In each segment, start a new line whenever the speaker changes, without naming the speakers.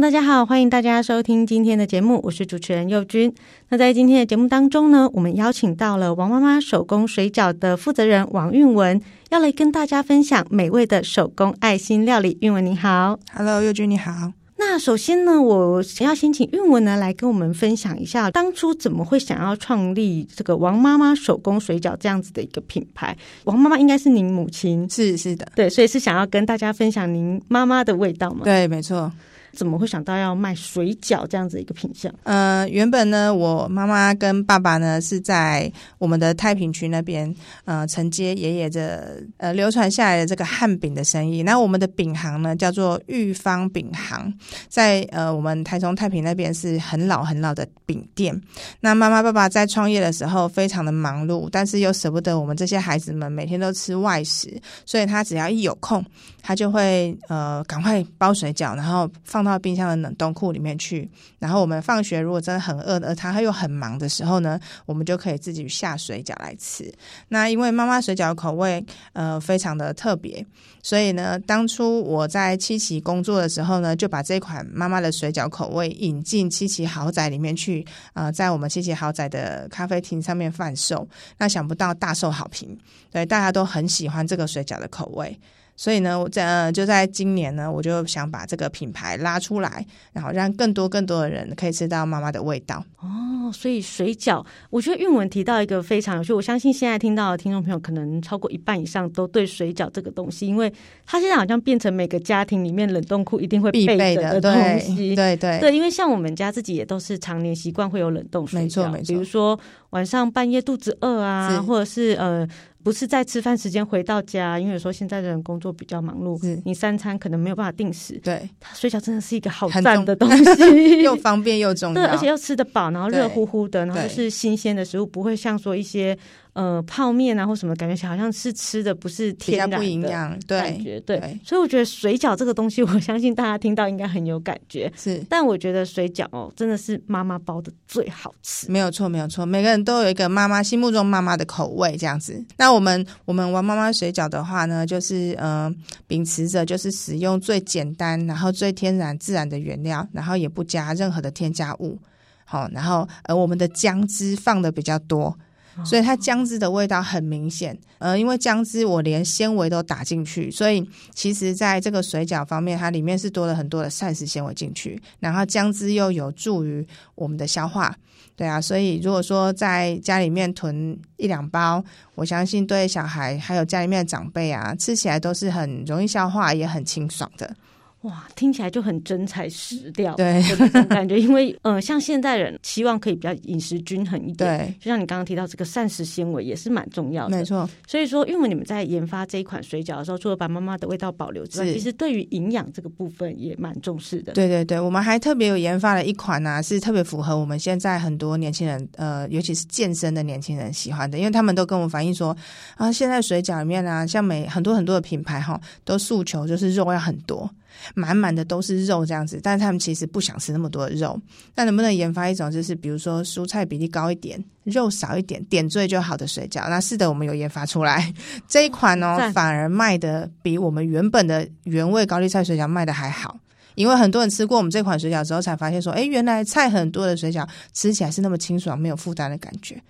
大家好，欢迎大家收听今天的节目，我是主持人佑君。那在今天的节目当中呢，我们邀请到了王妈妈手工水饺的负责人王韵文，要来跟大家分享美味的手工爱心料理。韵文你好
，Hello，佑君你好。
那首先呢，我想要先请韵文呢来跟我们分享一下，当初怎么会想要创立这个王妈妈手工水饺这样子的一个品牌？王妈妈应该是您母亲，
是是的，
对，所以是想要跟大家分享您妈妈的味道吗？
对，没错。
怎么会想到要卖水饺这样子一个品相？
呃，原本呢，我妈妈跟爸爸呢是在我们的太平区那边，呃，承接爷爷的呃流传下来的这个汉饼的生意。那我们的饼行呢叫做玉芳饼行，在呃我们台中太平那边是很老很老的饼店。那妈妈爸爸在创业的时候非常的忙碌，但是又舍不得我们这些孩子们每天都吃外食，所以他只要一有空，他就会呃赶快包水饺，然后放。放到冰箱的冷冻库里面去，然后我们放学如果真的很饿，而他又很忙的时候呢，我们就可以自己下水饺来吃。那因为妈妈水饺的口味呃非常的特别，所以呢，当初我在七期工作的时候呢，就把这款妈妈的水饺口味引进七七豪宅里面去，呃，在我们七七豪宅的咖啡厅上面贩售。那想不到大受好评，对，大家都很喜欢这个水饺的口味。所以呢，我在呃就在今年呢，我就想把这个品牌拉出来，然后让更多更多的人可以吃到妈妈的味道。
哦，所以水饺，我觉得韵文提到一个非常有趣，我相信现在听到的听众朋友可能超过一半以上都对水饺这个东西，因为它现在好像变成每个家庭里面冷冻库一定会备的
必备的东西。对对对，
对，因为像我们家自己也都是常年习惯会有冷冻水饺，没错没错，比如说晚上半夜肚子饿啊，或者是呃。不是在吃饭时间回到家，因为有时候现在的人工作比较忙碌，你三餐可能没有办法定时。
对，
水饺真的是一个好赞的东西，
又方便又重要，
对，而且又吃得饱，然后热乎乎的，然后是新鲜的食物，不会像说一些。呃，泡面啊，或什么，感觉好像是吃的不是天然的，
不营养，对，
感觉对，对，所以我觉得水饺这个东西，我相信大家听到应该很有感觉。
是，
但我觉得水饺哦，真的是妈妈包的最好吃。
没有错，没有错，每个人都有一个妈妈心目中妈妈的口味这样子。那我们我们玩妈妈水饺的话呢，就是呃，秉持着就是使用最简单，然后最天然自然的原料，然后也不加任何的添加物。好，然后呃，我们的姜汁放的比较多。所以它姜汁的味道很明显，呃，因为姜汁我连纤维都打进去，所以其实在这个水饺方面，它里面是多了很多的膳食纤维进去，然后姜汁又有助于我们的消化，对啊，所以如果说在家里面囤一两包，我相信对小孩还有家里面的长辈啊，吃起来都是很容易消化，也很清爽的。
哇，听起来就很真材实料，
对
这种感觉。因为，呃，像现代人希望可以比较饮食均衡一点，
对，
就像你刚刚提到这个膳食纤维也是蛮重要的，
没错。
所以说，因为你们在研发这一款水饺的时候，除了把妈妈的味道保留之外，其实对于营养这个部分也蛮重视的。
对对对，我们还特别有研发了一款呢、啊，是特别符合我们现在很多年轻人，呃，尤其是健身的年轻人喜欢的，因为他们都跟我们反映说，啊，现在水饺里面啊，像每很多很多的品牌哈，都诉求就是肉要很多。满满的都是肉这样子，但是他们其实不想吃那么多的肉。那能不能研发一种，就是比如说蔬菜比例高一点，肉少一点，点缀就好的水饺？那是的，我们有研发出来 这一款哦，反而卖的比我们原本的原味高丽菜水饺卖的还好。因为很多人吃过我们这款水饺之后，才发现说，哎，原来菜很多的水饺吃起来是那么清爽，没有负担的感觉。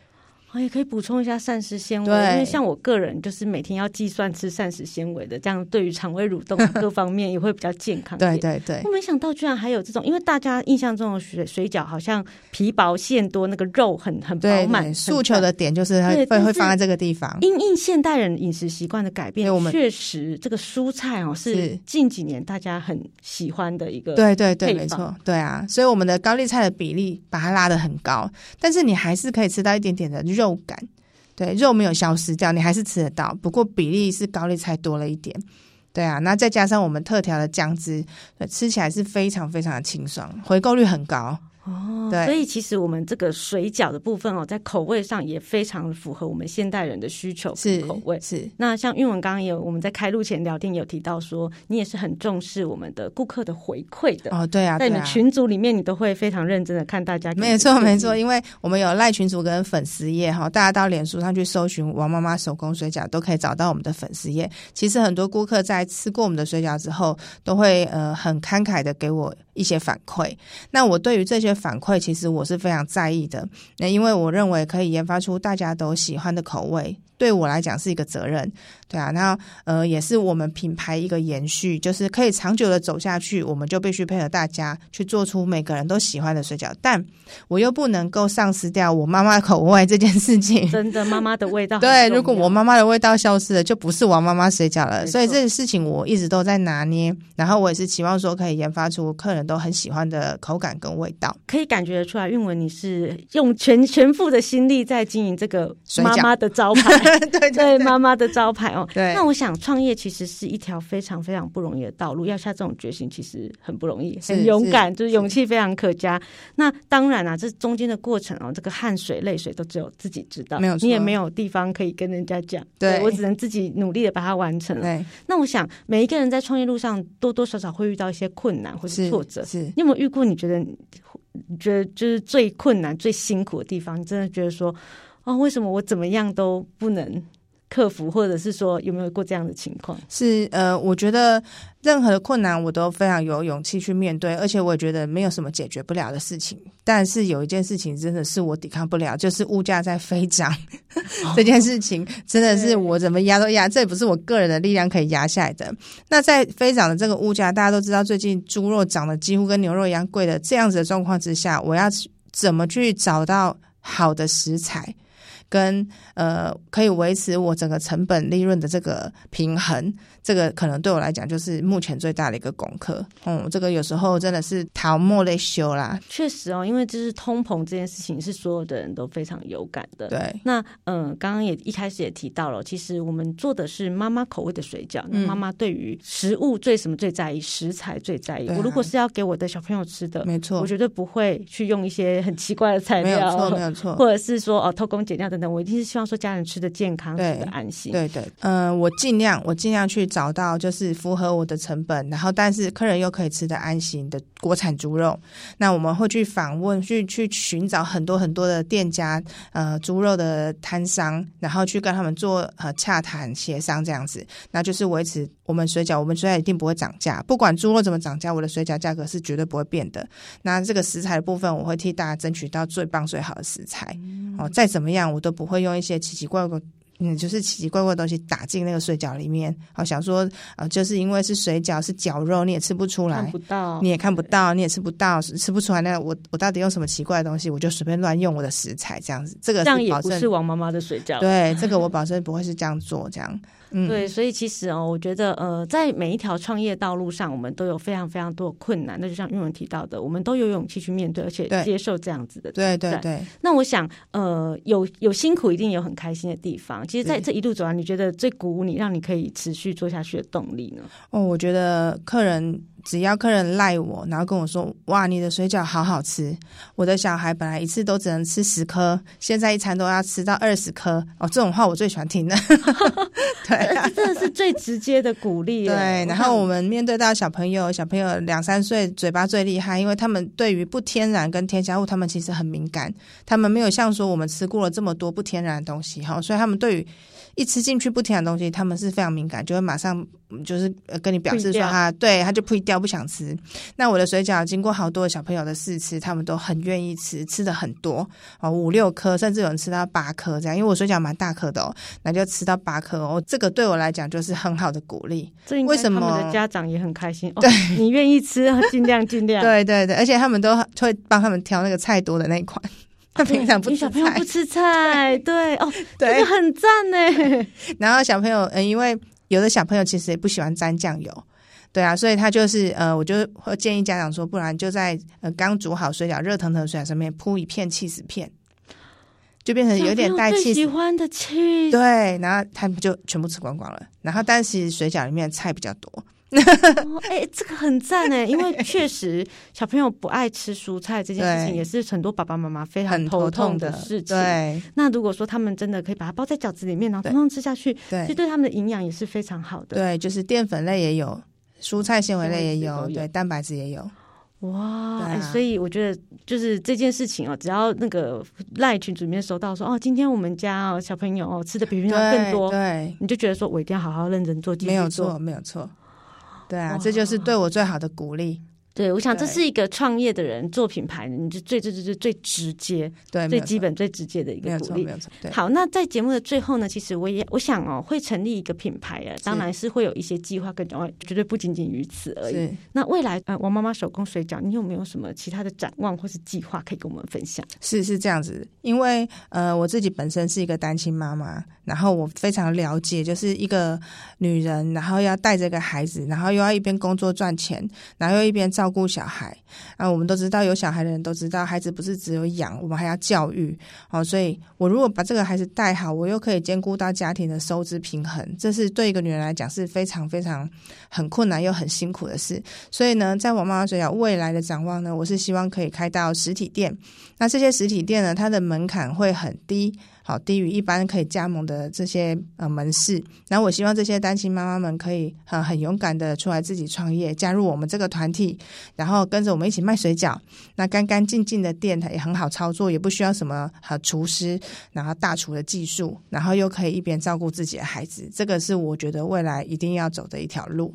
我也可以补充一下膳食纤维，因为像我个人就是每天要计算吃膳食纤维的，这样对于肠胃蠕动各方面也会比较健康。
对对对，
我没想到居然还有这种，因为大家印象中的水水饺好像皮薄馅多，那个肉很很饱满。
诉求的点就是它会会放在这个地方。
因应现代人饮食习惯的改变，确实这个蔬菜哦是近几年大家很喜欢的一个。
对对对，没错，对啊，所以我们的高丽菜的比例把它拉得很高，但是你还是可以吃到一点点的。肉肉感，对，肉没有消失掉，你还是吃得到，不过比例是高丽菜多了一点，对啊，那再加上我们特调的酱汁，吃起来是非常非常的清爽，回购率很高。
哦，
对，
所以其实我们这个水饺的部分哦，在口味上也非常符合我们现代人的需求是口味。
是
那像韵文刚刚也有我们在开录前聊天有提到说，你也是很重视我们的顾客的回馈的
哦。对啊，
在你们群组里面，你都会非常认真的看大家。
没错没错，因为我们有赖群组跟粉丝页哈，大家到脸书上去搜寻王妈妈手工水饺，都可以找到我们的粉丝页。其实很多顾客在吃过我们的水饺之后，都会呃很慷慨的给我一些反馈。那我对于这些反馈，其实我是非常在意的。那因为我认为可以研发出大家都喜欢的口味。对我来讲是一个责任，对啊，那呃也是我们品牌一个延续，就是可以长久的走下去，我们就必须配合大家去做出每个人都喜欢的水饺，但我又不能够丧失掉我妈妈口味这件事情。
真的，妈妈的味道。
对，如果我妈妈的味道消失了，就不是王妈妈水饺了。所以这个事情我一直都在拿捏，然后我也是期望说可以研发出客人都很喜欢的口感跟味道。
可以感觉得出来，韵文你是用全全副的心力在经营这个妈妈的招牌。
对 对，
对妈妈的招牌哦，
对。
那我想创业其实是一条非常非常不容易的道路，要下这种决心其实很不容易，很勇敢，就是勇气非常可嘉。那当然啊，这中间的过程哦，这个汗水泪水都只有自己知道，
没有，
你也没有地方可以跟人家讲。
对，
对我只能自己努力的把它完成了。
对。
那我想每一个人在创业路上多多少少会遇到一些困难或是挫折，
是。是
你有没有遇过？你觉得你觉得就是最困难、最辛苦的地方？你真的觉得说，哦，为什么我怎么样都不能？克服，或者是说有没有过这样的情况？
是呃，我觉得任何的困难我都非常有勇气去面对，而且我也觉得没有什么解决不了的事情。但是有一件事情真的是我抵抗不了，就是物价在飞涨、哦、这件事情，真的是我怎么压都压，这也不是我个人的力量可以压下来的。那在飞涨的这个物价，大家都知道，最近猪肉涨得几乎跟牛肉一样贵的这样子的状况之下，我要怎么去找到好的食材？跟呃，可以维持我整个成本利润的这个平衡，这个可能对我来讲就是目前最大的一个功课。嗯，这个有时候真的是桃莫类修啦。
确实哦，因为就是通膨这件事情是所有的人都非常有感的。
对，
那嗯，刚刚也一开始也提到了，其实我们做的是妈妈口味的水饺。那，妈妈对于食物最什么最在意？食材最在意。啊、我如果是要给我的小朋友吃的，
没错，
我绝对不会去用一些很奇怪的材料，
没有错，没有错，
或者是说哦偷工减料等等，我一定是希望说家人吃的健康，吃的安心。
对对，嗯、呃，我尽量我尽量去找到就是符合我的成本，然后但是客人又可以吃的安心的国产猪肉。那我们会去访问，去去寻找很多很多的店家，呃，猪肉的摊商，然后去跟他们做呃洽谈协商这样子，那就是维持我们水饺，我们水饺一定不会涨价，不管猪肉怎么涨价，我的水饺价格是绝对不会变的。那这个食材的部分，我会替大家争取到最棒最好的食材。嗯、哦，再怎么样，我都都不会用一些奇奇怪怪。嗯，就是奇奇怪怪的东西打进那个水饺里面，好想说啊、呃，就是因为是水饺是绞肉，你也吃不出来，
看不到，
你也看不到，你也吃不到，吃不出来。那我我到底用什么奇怪的东西？我就随便乱用我的食材这样子，这个这样
也不是王妈妈的水饺。
对，这个我保证不会是这样做这样。嗯，
对，所以其实哦，我觉得呃，在每一条创业道路上，我们都有非常非常多的困难。那就像玉文提到的，我们都有勇气去面对，而且接受这样子的。
对对对。
那我想，呃，有有辛苦，一定有很开心的地方。其实，在这一路走来，你觉得最鼓舞你、让你可以持续做下去的动力呢？
哦，我觉得客人。只要客人赖我，然后跟我说：“哇，你的水饺好好吃！”我的小孩本来一次都只能吃十颗，现在一餐都要吃到二十颗。哦，这种话我最喜欢听的。对、啊，
这真的是最直接的鼓励。
对，然后我们面对到小朋友，小朋友两三岁，嘴巴最厉害，因为他们对于不天然跟添加物，他们其实很敏感。他们没有像说我们吃过了这么多不天然的东西，哈，所以他们对于。一吃进去不甜的东西，他们是非常敏感，就会马上就是跟你表示说他对他就呸掉不想吃。那我的水饺经过好多小朋友的试吃，他们都很愿意吃，吃的很多哦，五六颗，甚至有人吃到八颗这样。因为我水饺蛮大颗的哦，那就吃到八颗哦，这个对我来讲就是很好的鼓励。为什么？他们
的家长也很开心。
对，
哦、你愿意吃，尽量尽量。
对对对，而且他们都会帮他们挑那个菜多的那一款。他 平常不吃菜，
小朋友不吃菜，对哦，对，这个很赞呢。
然后小朋友，嗯，因为有的小朋友其实也不喜欢沾酱油，对啊，所以他就是呃，我就会建议家长说，不然就在呃刚煮好水饺、热腾腾的水饺上面铺一片起司片。就变成有点带气，
喜欢的气，
对，然后他们就全部吃光光了。然后，但是水饺里面的菜比较多。
哎、哦欸，这个很赞哎，因为确实小朋友不爱吃蔬菜这件事情，也是很多爸爸妈妈非常头痛的事情。
对，
那如果说他们真的可以把它包在饺子里面，然后通通吃下去，对，其实对他们的营养也是非常好的。
对，就是淀粉类也有，蔬菜纤维类也有，对，蛋白质也有。
哇、啊欸，所以我觉得就是这件事情哦，只要那个赖群组里面收到说哦，今天我们家哦小朋友哦吃的比平常更多，
对，对
你就觉得说我一定要好好认真做，
没有错，没有错。对啊，这就是对我最好的鼓励。
对，我想这是一个创业的人做品牌，你就最最最最最直接，对，最基本最直接的一个鼓励。
没有错，对。
好，那在节目的最后呢，其实我也我想哦，会成立一个品牌啊，当然是会有一些计划跟转换，绝对不仅仅于此而已。那未来呃，王妈妈手工水饺，你有没有什么其他的展望或是计划可以跟我们分享？
是是这样子，因为呃，我自己本身是一个单亲妈妈，然后我非常了解，就是一个女人，然后要带着个孩子，然后又要一边工作赚钱，然后又一边照照顾小孩。啊，我们都知道，有小孩的人都知道，孩子不是只有养，我们还要教育。哦，所以我如果把这个孩子带好，我又可以兼顾到家庭的收支平衡，这是对一个女人来讲是非常非常很困难又很辛苦的事。所以呢，在我妈妈嘴角未来的展望呢，我是希望可以开到实体店。那这些实体店呢，它的门槛会很低。好，低于一般可以加盟的这些呃门市，然后我希望这些单亲妈妈们可以很很勇敢的出来自己创业，加入我们这个团体，然后跟着我们一起卖水饺。那干干净净的店，它也很好操作，也不需要什么和厨师，然后大厨的技术，然后又可以一边照顾自己的孩子，这个是我觉得未来一定要走的一条路。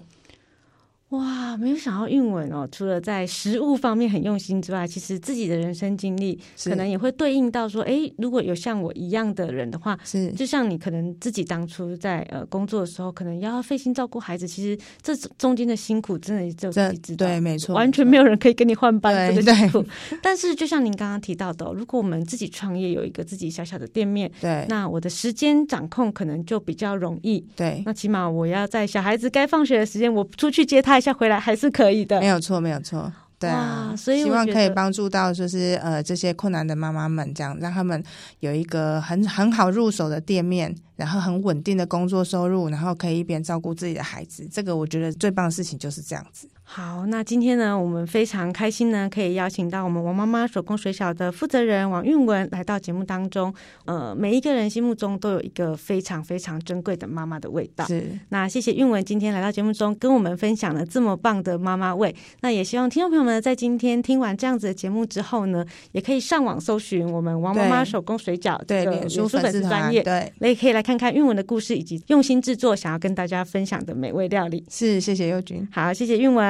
哇，没有想到韵文哦，除了在食物方面很用心之外，其实自己的人生经历可能也会对应到说，哎，如果有像我一样的人的话，是就像你可能自己当初在呃工作的时候，可能要费心照顾孩子，其实这中间的辛苦真的只有自己知道，
对，没错，
完全没有人可以跟你换班这个辛苦。但是就像您刚刚提到的，如果我们自己创业有一个自己小小的店面，对，那我的时间掌控可能就比较容易，对，那起码我要在小孩子该放学的时间，我出去接他一下，回来还是可以。可以的，
没有错，没有错，对啊，所以希望可以帮助到就是呃这些困难的妈妈们，这样让他们有一个很很好入手的店面。然后很稳定的工作收入，然后可以一边照顾自己的孩子，这个我觉得最棒的事情就是这样子。
好，那今天呢，我们非常开心呢，可以邀请到我们王妈妈手工水饺的负责人王韵文来到节目当中。呃，每一个人心目中都有一个非常非常珍贵的妈妈的味道。是，那谢谢韵文今天来到节目中跟我们分享了这么棒的妈妈味。那也希望听众朋友们在今天听完这样子的节目之后呢，也可以上网搜寻我们王妈妈手工水饺这个脸书粉丝专业，对，那也可以来看。看看韵文的故事，以及用心制作，想要跟大家分享的美味料理。
是，谢谢佑君。
好，谢谢韵文，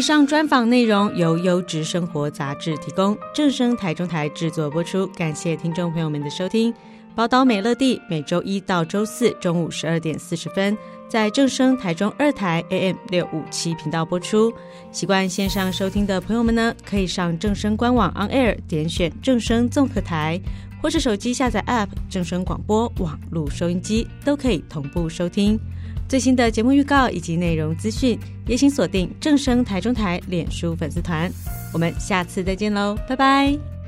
以上专访内容由优质生活杂志提供，正声台中台制作播出。感谢听众朋友们的收听。宝岛美乐蒂每周一到周四中午十二点四十分在正声台中二台 AM 六五七频道播出。习惯线上收听的朋友们呢，可以上正声官网 On Air 点选正声综合台，或是手机下载 App 正声广播网络收音机，都可以同步收听。最新的节目预告以及内容资讯，也请锁定正声台中台脸书粉丝团。我们下次再见喽，拜拜。